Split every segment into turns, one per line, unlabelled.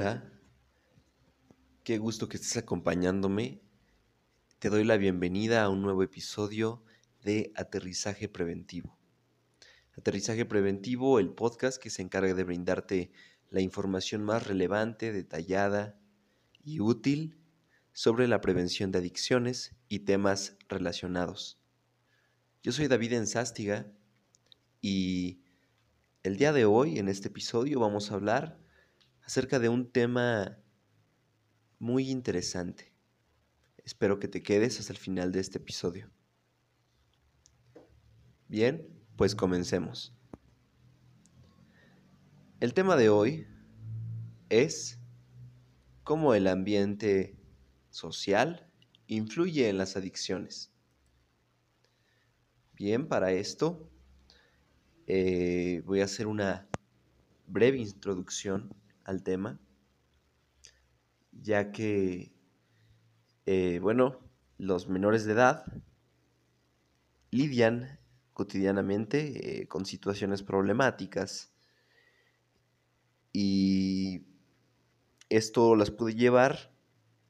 Hola, qué gusto que estés acompañándome. Te doy la bienvenida a un nuevo episodio de Aterrizaje Preventivo. Aterrizaje Preventivo, el podcast que se encarga de brindarte la información más relevante, detallada y útil sobre la prevención de adicciones y temas relacionados. Yo soy David Enzástiga y el día de hoy, en este episodio, vamos a hablar acerca de un tema muy interesante. Espero que te quedes hasta el final de este episodio. Bien, pues comencemos. El tema de hoy es cómo el ambiente social influye en las adicciones. Bien, para esto eh, voy a hacer una breve introducción al tema, ya que, eh, bueno, los menores de edad lidian cotidianamente eh, con situaciones problemáticas y esto las puede llevar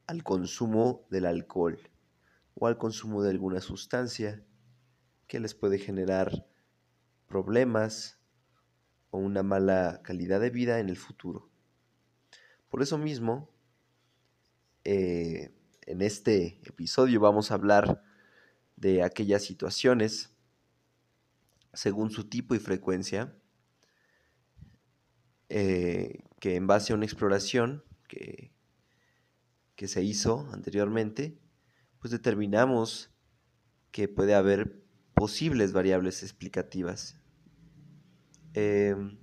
al consumo del alcohol o al consumo de alguna sustancia que les puede generar problemas o una mala calidad de vida en el futuro. Por eso mismo, eh, en este episodio vamos a hablar de aquellas situaciones según su tipo y frecuencia, eh, que en base a una exploración que, que se hizo anteriormente, pues determinamos que puede haber posibles variables explicativas. Em,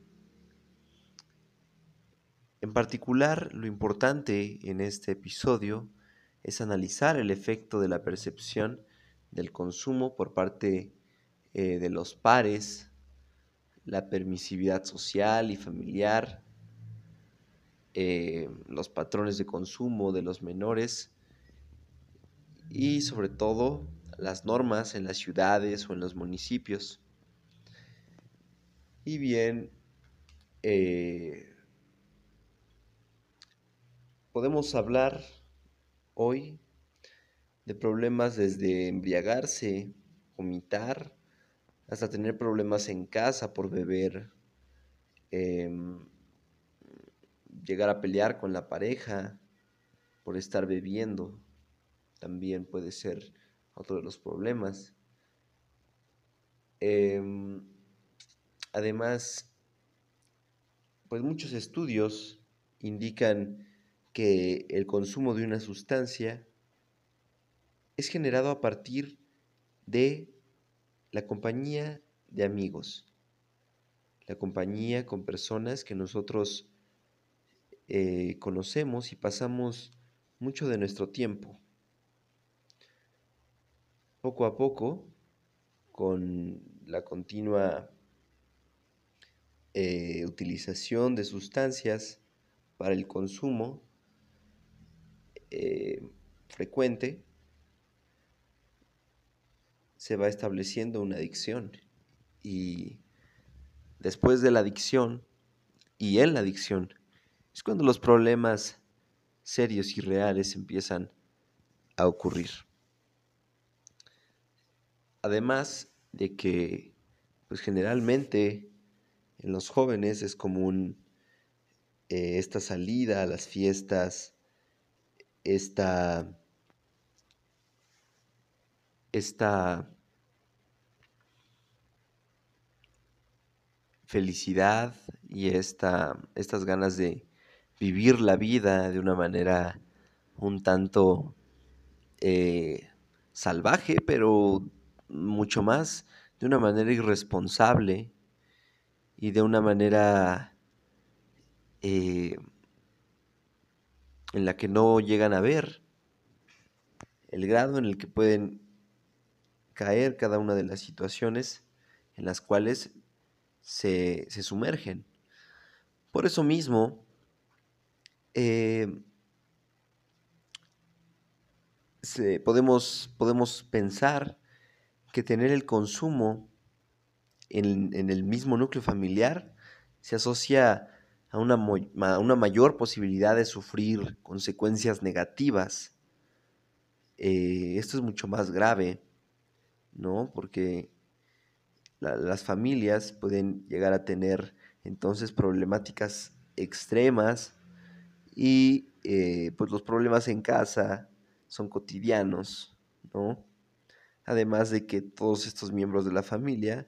en particular, lo importante en este episodio es analizar el efecto de la percepción del consumo por parte eh, de los pares, la permisividad social y familiar, eh, los patrones de consumo de los menores y sobre todo las normas en las ciudades o en los municipios. Y bien, eh, podemos hablar hoy de problemas desde embriagarse, vomitar, hasta tener problemas en casa por beber, em, llegar a pelear con la pareja por estar bebiendo, también puede ser otro de los problemas. Em, además, pues muchos estudios indican que el consumo de una sustancia es generado a partir de la compañía de amigos, la compañía con personas que nosotros eh, conocemos y pasamos mucho de nuestro tiempo. Poco a poco, con la continua eh, utilización de sustancias para el consumo, eh, frecuente, se va estableciendo una adicción. Y después de la adicción y en la adicción, es cuando los problemas serios y reales empiezan a ocurrir. Además de que, pues generalmente en los jóvenes es común eh, esta salida a las fiestas, esta, esta felicidad y esta, estas ganas de vivir la vida de una manera un tanto eh, salvaje, pero mucho más de una manera irresponsable y de una manera eh, en la que no llegan a ver el grado en el que pueden caer cada una de las situaciones en las cuales se, sumergen. Por eso mismo, eh, podemos, podemos pensar que tener el consumo en, en, el mismo núcleo familiar se asocia a una, una, mayor posibilidad de sufrir consecuencias negativas. Eh, esto es mucho más grave, ¿no? Porque las familias pueden llegar a tener entonces problemáticas extremas y eh, pues los problemas en casa son cotidianos, ¿no? Además de que todos estos miembros de la familia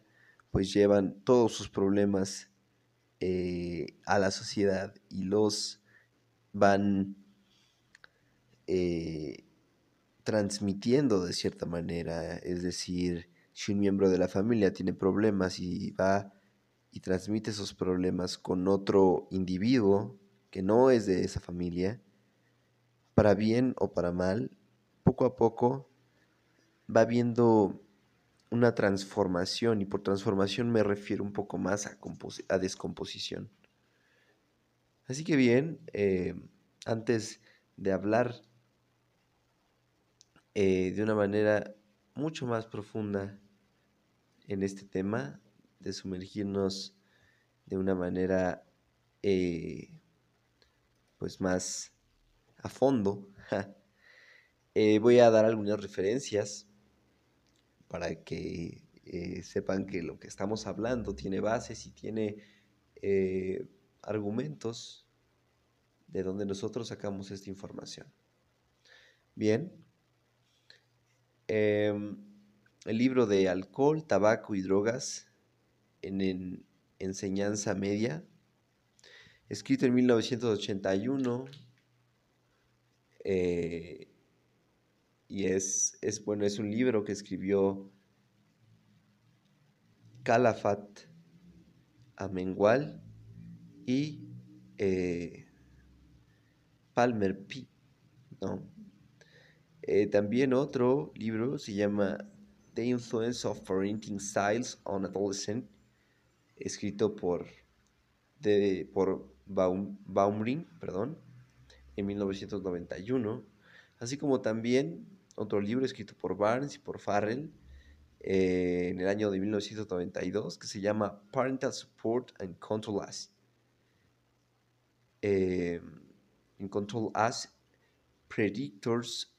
pues llevan todos sus problemas eh, a la sociedad y los van eh, transmitiendo de cierta manera. Es decir, si un miembro de la familia tiene problemas y va y transmite esos problemas con otro individuo que no es de esa familia, para bien o para mal, poco a poco va viendo una transformación, y por transformación me refiero un poco más a, descomposición. Así que bien, eh, antes de hablar eh, de una manera mucho más profunda en este tema, de sumergirnos de una manera eh, pues más a fondo, voy a dar algunas referencias para que eh, sepan que lo que estamos hablando tiene bases y tiene eh, argumentos de donde nosotros sacamos esta información. Bien, em, el libro de alcohol, tabaco y drogas en, enseñanza media, escrito en 1981, y es, es, bueno, es un libro que escribió Calafat Amengual y eh, Palmer P. ¿no? Eh, también otro libro se llama The Influence of Parenting Styles on Adolescent, escrito por, de, por Baumring perdón, en 1991, así como también otro libro escrito por Barnes y por Farrell eh, en el año de 1992 que se llama Parental Support and Control Us. Eh, Control Us, Predictors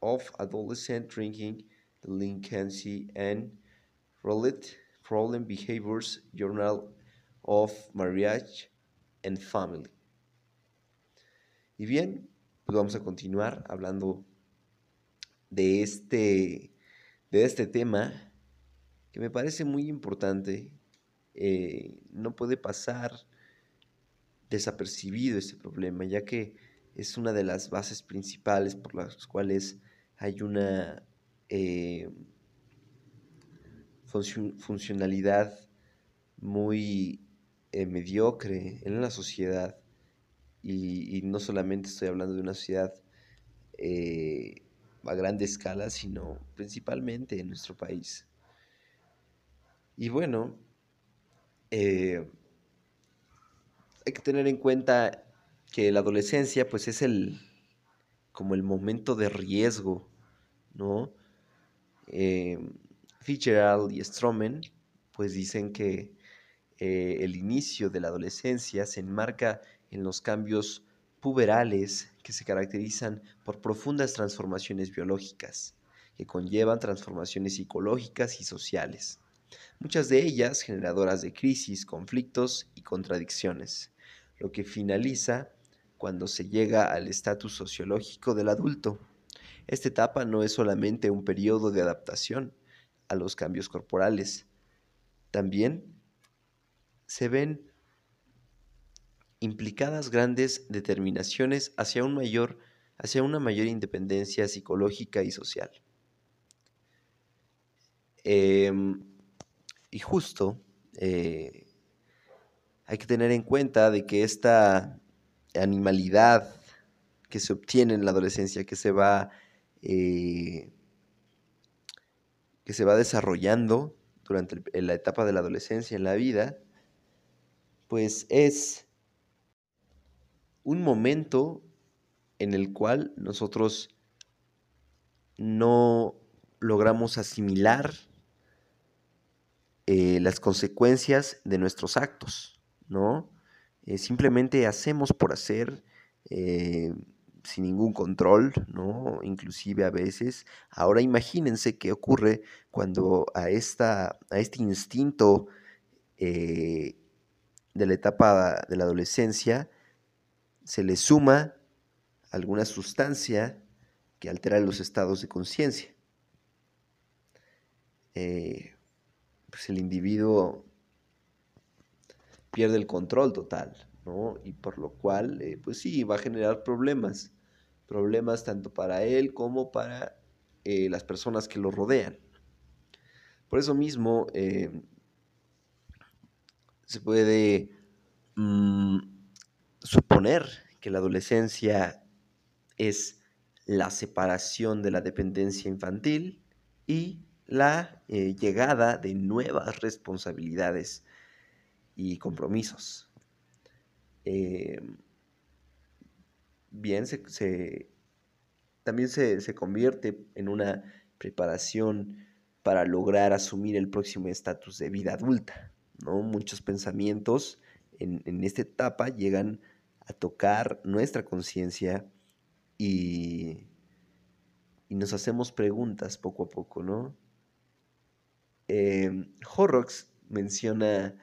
of Adolescent Drinking, Delinquency and Related Problem Behaviors Journal of Marriage and Family. Y bien, pues vamos a continuar hablando de este, de este tema que me parece muy importante. Eh, no puede pasar desapercibido este problema, ya que es una de las bases principales por las cuales hay una eh, funcionalidad muy eh, mediocre en la sociedad. Y, no solamente estoy hablando de una sociedad a gran escala, sino principalmente en nuestro país. Y bueno, eh, hay que tener en cuenta que la adolescencia pues es el como el momento de riesgo, ¿no? Eh, Fitzgerald y Stroman pues dicen que eh, el inicio de la adolescencia se enmarca en los cambios puberales que se caracterizan por profundas transformaciones biológicas, que conllevan transformaciones psicológicas y sociales, muchas de ellas generadoras de crisis, conflictos y contradicciones, lo que finaliza cuando se llega al estatus sociológico del adulto. Esta etapa no es solamente un periodo de adaptación a los cambios corporales, también se ven implicadas grandes determinaciones hacia, un mayor, hacia una mayor independencia psicológica y social. Em, y justo eh, hay que tener en cuenta de que esta animalidad que se obtiene en la adolescencia, que se va, eh, que se va desarrollando durante la etapa de la adolescencia en la vida, pues es un momento en el cual nosotros no logramos asimilar eh, las consecuencias de nuestros actos, ¿no? eh, simplemente hacemos por hacer, eh, sin ningún control, ¿no? Inclusive a veces. Ahora imagínense qué ocurre cuando a, esta, a este instinto de la etapa de la adolescencia se le suma alguna sustancia que altera los estados de conciencia. Eh, pues el individuo pierde el control total, ¿no? Y por lo cual, eh, pues sí, va a generar problemas, problemas tanto para él como para eh, las personas que lo rodean. Por eso mismo, se puede mm, suponer que la adolescencia es la separación de la dependencia infantil y la eh, llegada de nuevas responsabilidades y compromisos. Eh, bien, también se, convierte en una preparación para lograr asumir el próximo estatus de vida adulta. ¿no? Muchos pensamientos en, en esta etapa llegan a tocar nuestra conciencia y, y nos hacemos preguntas poco a poco, ¿no? Eh, Horrocks menciona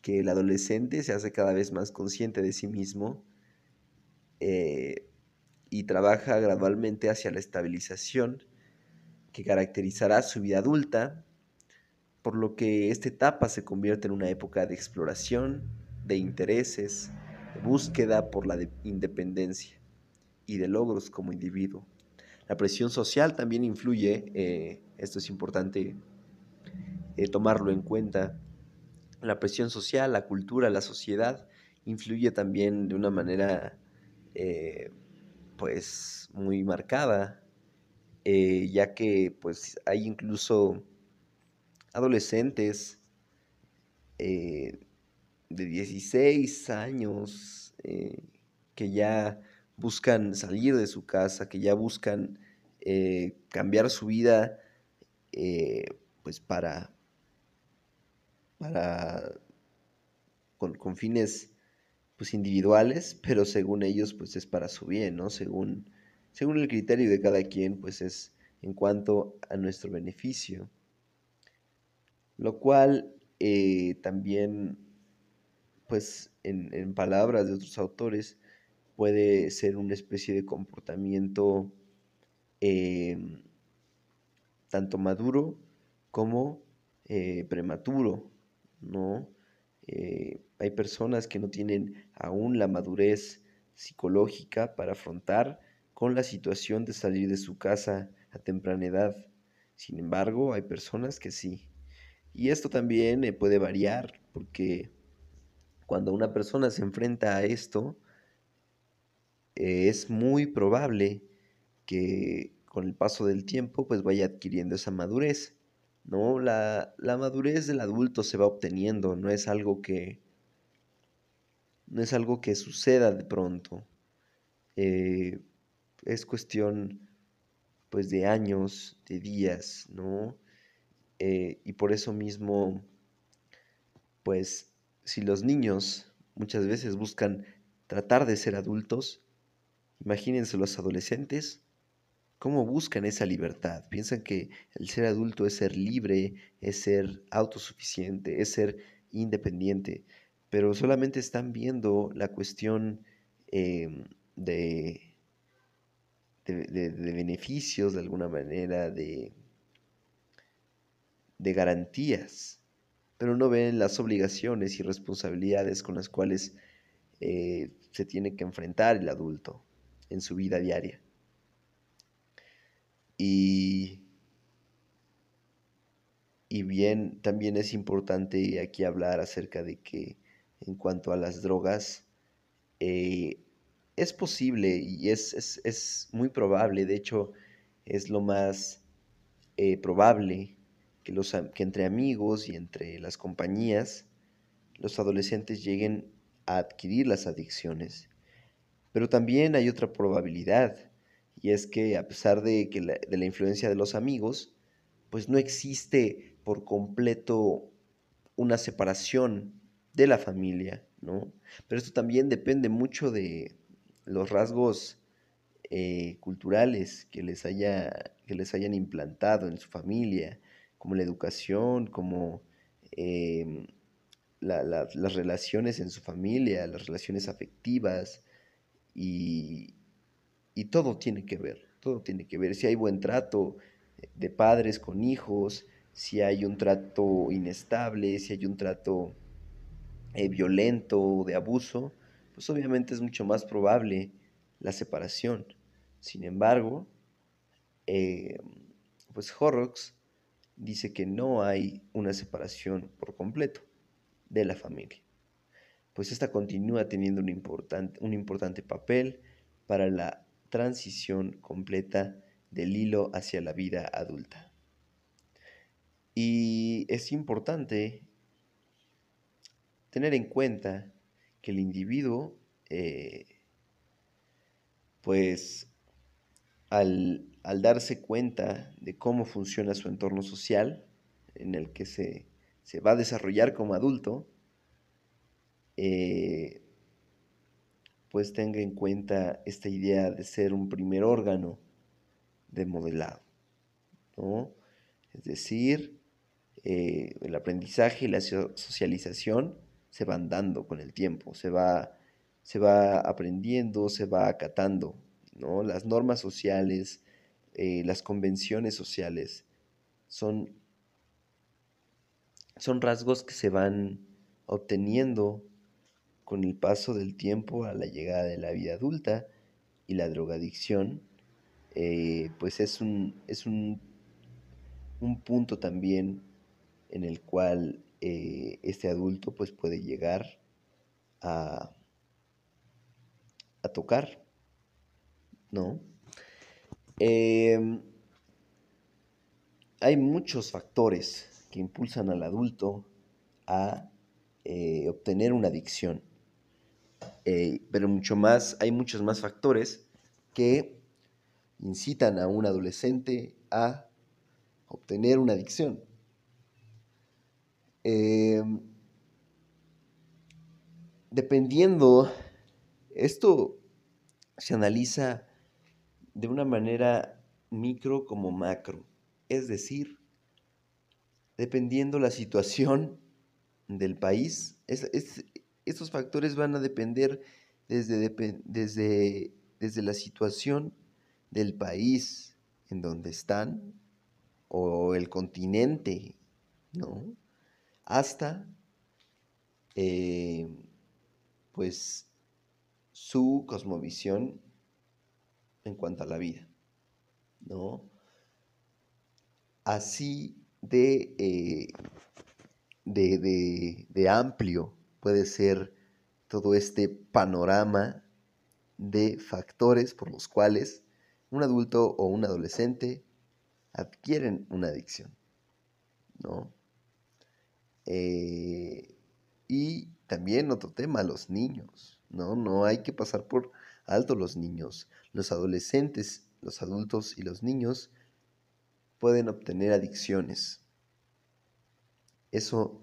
que el adolescente se hace cada vez más consciente de sí mismo eh, y trabaja gradualmente hacia la estabilización que caracterizará su vida adulta, por lo que esta etapa se convierte en una época de exploración, de intereses, búsqueda por la independencia y de logros como individuo. La presión social también influye, eh, esto es importante eh, tomarlo en cuenta. La presión social, la cultura, la sociedad influye también de una manera eh, pues muy marcada, ya que pues hay incluso adolescentes de 16 años que ya buscan salir de su casa, que ya buscan eh, cambiar su vida eh, pues para, para con, fines pues individuales, pero según ellos pues es para su bien, ¿no? Según, según el criterio de cada quien pues es en cuanto a nuestro beneficio. Lo cual eh, también pues en, en palabras de otros autores puede ser una especie de comportamiento em, tanto maduro como eh, prematuro, ¿no? Eh, hay personas que no tienen aún la madurez psicológica para afrontar con la situación de salir de su casa a temprana edad. Sin embargo, hay personas que sí. Y esto también eh, puede variar porque cuando una persona se enfrenta a esto, es muy probable que con el paso del tiempo pues vaya adquiriendo esa madurez. ¿no? La, madurez del adulto se va obteniendo, no es algo que no es algo que suceda de pronto. Eh, es cuestión pues de años, de días, ¿no? Eh, y por eso mismo, pues si los niños muchas veces buscan tratar de ser adultos, Imagínense los adolescentes, cómo buscan esa libertad. Piensan que el ser adulto es ser libre, es ser autosuficiente, es ser independiente, pero solamente están viendo la cuestión em, de, de, beneficios de alguna manera, de, de garantías, pero no ven las obligaciones y responsabilidades con las cuales eh, se tiene que enfrentar el adulto en su vida diaria. Y, y bien, también es importante aquí hablar acerca de que en cuanto a las drogas, eh, es posible y es, muy probable, de hecho es lo más eh, probable que, entre amigos y entre las compañías los adolescentes lleguen a adquirir las adicciones. Pero también hay otra probabilidad, y es que a pesar de, que la, de la influencia de los amigos, pues no existe por completo una separación de la familia, ¿no? Pero esto también depende mucho de los rasgos eh, culturales que les, haya, que les hayan implantado en su familia, como la educación, como em, las relaciones en su familia, las relaciones afectivas y, y todo tiene que ver, todo tiene que ver. Si hay buen trato de padres con hijos, si hay un trato inestable, si hay un trato eh, violento, de abuso, pues obviamente es mucho más probable la separación. Sin embargo, eh, pues Horrocks dice que no hay una separación por completo de la familia, pues esta continúa teniendo un importante, un importante papel para la transición completa del hilo hacia la vida adulta. Y es importante tener en cuenta que el individuo, eh, pues al, darse cuenta de cómo funciona su entorno social, en el que se, va a desarrollar como adulto, eh, pues tenga en cuenta esta idea de ser un primer órgano de modelado. ¿no? Es decir, eh, el aprendizaje y la socialización se van dando con el tiempo, se va, se va aprendiendo, se va acatando. ¿No? Las normas sociales, eh, las convenciones sociales son, son rasgos que se van obteniendo con el paso del tiempo a la llegada de la vida adulta y la drogadicción eh, pues es un, es un, un, punto también en el cual eh, este adulto pues puede llegar a, a tocar, ¿no? Em, hay muchos factores que impulsan al adulto a eh, obtener una adicción, pero mucho más, hay muchos más factores que incitan a un adolescente a obtener una adicción. Em, dependiendo, esto se analiza de una manera micro como macro, es decir, dependiendo la situación del país, estos factores van a depender desde, desde, desde la situación del país en donde están o el continente, ¿no? Hasta, eh, pues, su cosmovisión en cuanto a la vida, ¿no? Así de, eh, de, de amplio puede ser todo este panorama de factores por los cuales un adulto o un adolescente adquieren una adicción, ¿no? Eh, y también otro tema, los niños, ¿no? No hay que pasar por alto los niños. Los adolescentes, los adultos y los niños pueden obtener adicciones. Eso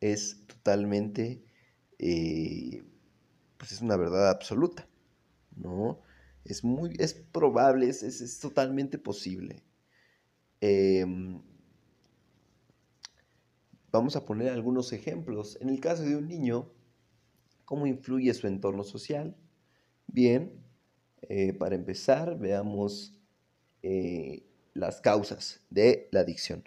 es totalmente, eh, pues es una verdad absoluta, ¿no? Es muy, es probable, es, es, totalmente posible. Em, vamos a poner algunos ejemplos. En el caso de un niño, ¿cómo influye su entorno social? Bien, eh, para empezar, veamos eh, las causas de la adicción.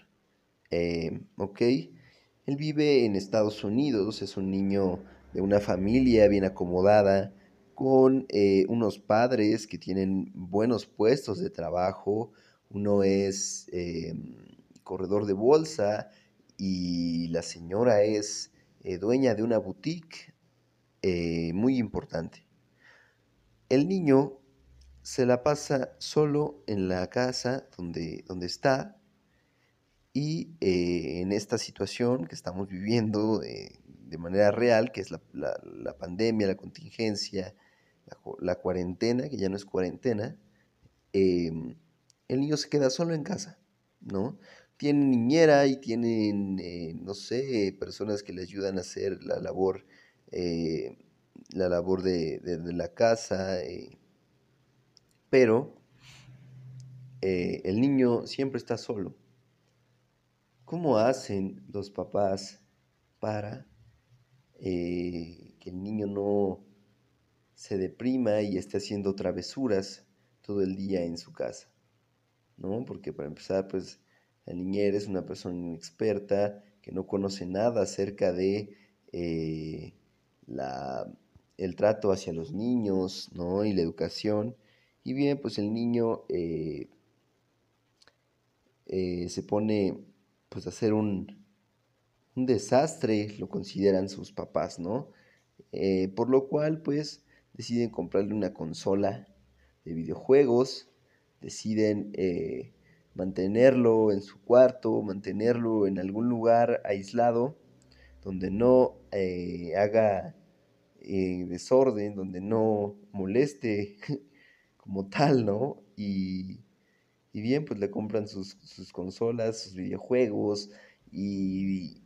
Em, ok, él vive en Estados Unidos, es un niño de una familia bien acomodada, con eh, unos padres que tienen buenos puestos de trabajo. Uno es eh, corredor de bolsa y la señora es eh, dueña de una boutique muy importante. El niño se la pasa solo en la casa donde, donde está y en esta situación que estamos viviendo de manera real, que es la, la pandemia, la contingencia, la, cuarentena, que ya no es cuarentena, em, el niño se queda solo en casa, ¿no? tienen niñera y tienen, eh, no sé, personas que les ayudan a hacer la labor, eh, la labor de, la casa, eh, pero el niño siempre está solo. ¿Cómo hacen los papás para que el niño no se deprima y esté haciendo travesuras todo el día en su casa? ¿No? Porque para empezar, pues la niñera es una persona inexperta que no conoce nada acerca de eh, el trato hacia los niños ¿no? y la educación. Y bien, pues el niño eh, eh, se pone pues a hacer un, un, desastre, lo consideran sus papás, ¿no? por lo cual pues deciden comprarle una consola de videojuegos, deciden mantenerlo en su cuarto, mantenerlo en algún lugar aislado, donde no eh, haga eh, desorden, donde no moleste como tal, ¿no? Y, bien, pues le compran sus, consolas, sus videojuegos y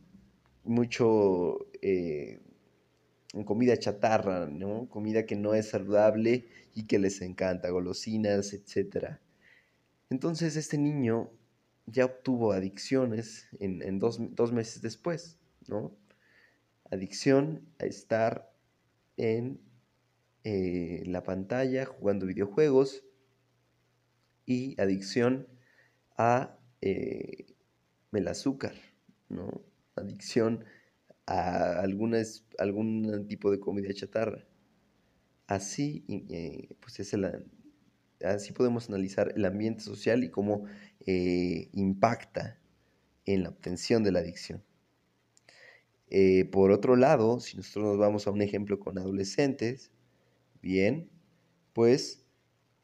mucho eh, comida chatarra, ¿no? Comida que no es saludable y que les encanta, golosinas, etcétera. Entonces este niño ya obtuvo adicciones en, dos, meses después, ¿no? Adicción a estar en eh, la pantalla jugando videojuegos y adicción a eh, el azúcar, ¿no? Adicción a algún tipo de comida chatarra. Así, eh, pues es así podemos analizar el ambiente social y cómo impacta en la obtención de la adicción. Eh, por otro lado, si nosotros nos vamos a un ejemplo con adolescentes, bien, pues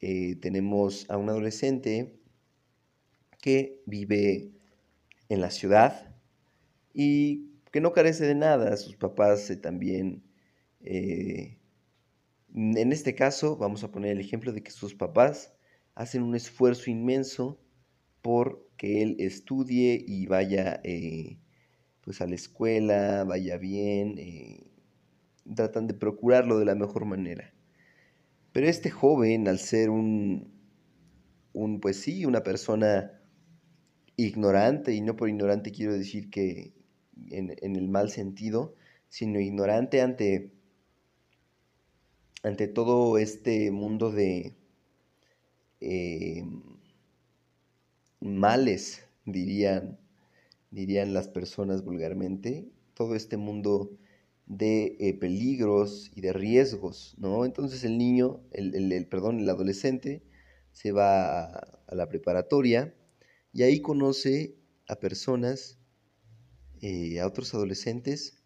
eh, tenemos a un adolescente que vive en la ciudad y que no carece de nada. Sus papás también en este caso, vamos a poner el ejemplo de que sus papás hacen un esfuerzo inmenso por que él estudie y vaya eh, pues a la escuela, vaya bien, eh, tratan de procurarlo de la mejor manera. Pero este joven, al ser un, un pues sí, una persona ignorante, y no por ignorante quiero decir que en, en el mal sentido, sino ignorante ante ante todo este mundo de eh, males, dirían, dirían las personas vulgarmente, todo este mundo de eh, peligros y de riesgos, ¿no? Entonces el niño, el, perdón, el adolescente se va a, la preparatoria y ahí conoce a personas, eh, a otros adolescentes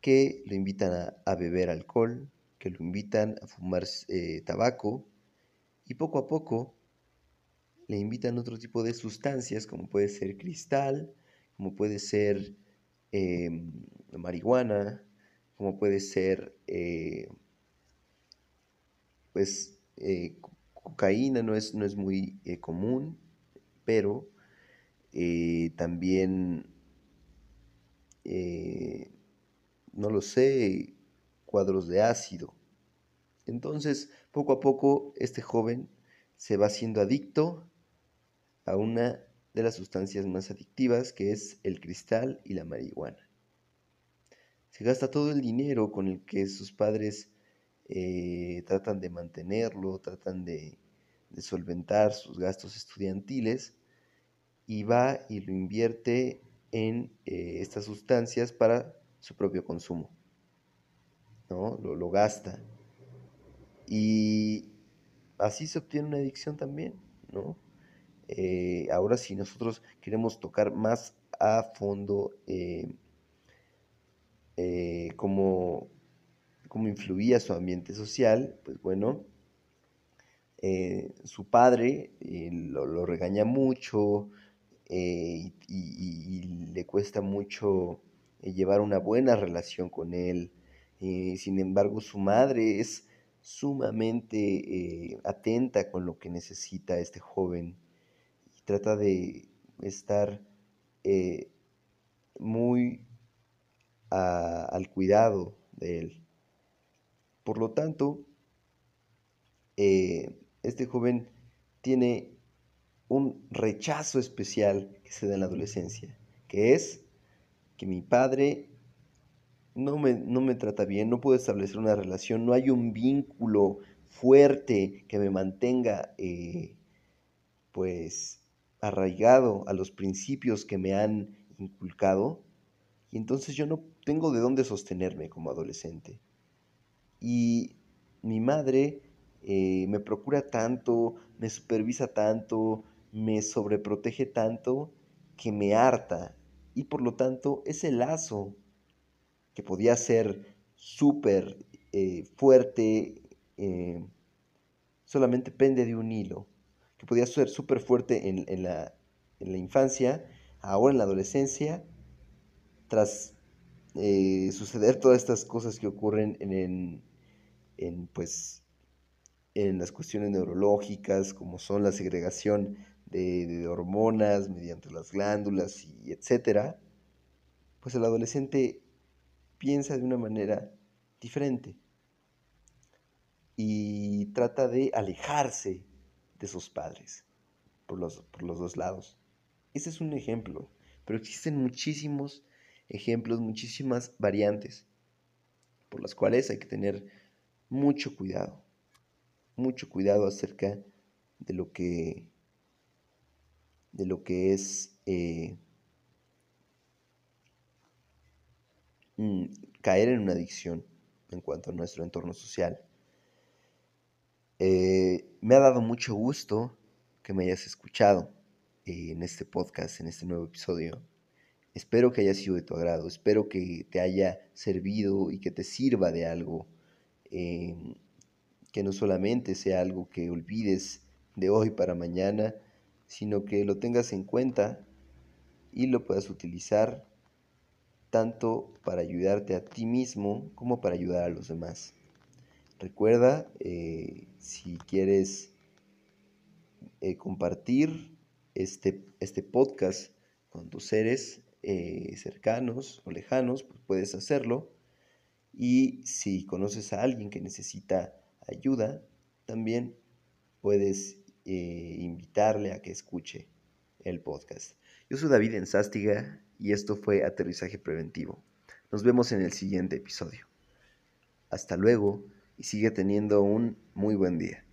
que lo invitan a beber alcohol, que lo invitan a fumar eh, tabaco y poco a poco le invitan otro tipo de sustancias como puede ser cristal, como puede ser em, marihuana, como puede ser eh, pues eh, cocaína, no es, no es muy común, pero también no lo sé, cuadros de ácido. Entonces, poco a poco, este joven se va haciendo adicto a una de las sustancias más adictivas, que es el cristal y la marihuana. Se gasta todo el dinero con el que sus padres eh, tratan de mantenerlo, tratan de, solventar sus gastos estudiantiles y va y lo invierte en eh, estas sustancias para su propio consumo. ¿no? Lo, gasta. Y así se obtiene una adicción también, ¿no? Eh, ahora si nosotros queremos tocar más a fondo eh, eh, cómo, influía su ambiente social, pues bueno, su padre lo, regaña mucho y, le cuesta mucho llevar una buena relación con él, sin embargo, su madre es sumamente atenta con lo que necesita este joven trata de estar eh, muy al cuidado de él. Por lo tanto, eh, este joven tiene un rechazo especial que se da en la adolescencia, que es que mi padre no me, no me trata bien, no puedo establecer una relación, no hay un vínculo fuerte que me mantenga eh, pues arraigado a los principios que me han inculcado y entonces yo no tengo de dónde sostenerme como adolescente. Y mi madre eh, me procura tanto, me supervisa tanto, me sobreprotege tanto que me harta y por lo tanto ese lazo que podía ser súper eh, fuerte eh, solamente pende de un hilo, que podía ser súper fuerte en, la, infancia, ahora en la adolescencia, tras eh, suceder todas estas cosas que ocurren en, en, pues, en las cuestiones neurológicas, como son la segregación de, hormonas mediante las glándulas y etcétera, pues el adolescente piensa de una manera diferente y trata de alejarse de sus padres por los, por los dos lados. Ese es un ejemplo, pero existen muchísimos ejemplos, muchísimas variantes por las cuales hay que tener mucho cuidado, mucho cuidado acerca de lo que de lo que es eh, mm, caer en una adicción en cuanto a nuestro entorno social. Eh, me ha dado mucho gusto que me hayas escuchado eh, en este podcast, en este nuevo episodio. Espero que haya sido de tu agrado, espero que te haya servido y que te sirva de algo, que no solamente sea algo que olvides de hoy para mañana, sino que lo tengas en cuenta y lo puedas utilizar tanto para ayudarte a ti mismo como para ayudar a los demás. Recuerda, eh, si quieres eh, compartir este, este, podcast con tus seres eh, cercanos o lejanos, pues puedes hacerlo. Y si conoces a alguien que necesita ayuda, también puedes invitarle a que escuche el podcast. Yo soy David Enzástiga y esto fue Aterrizaje Preventivo. Nos vemos en el siguiente episodio. Hasta luego y sigue teniendo un muy buen día.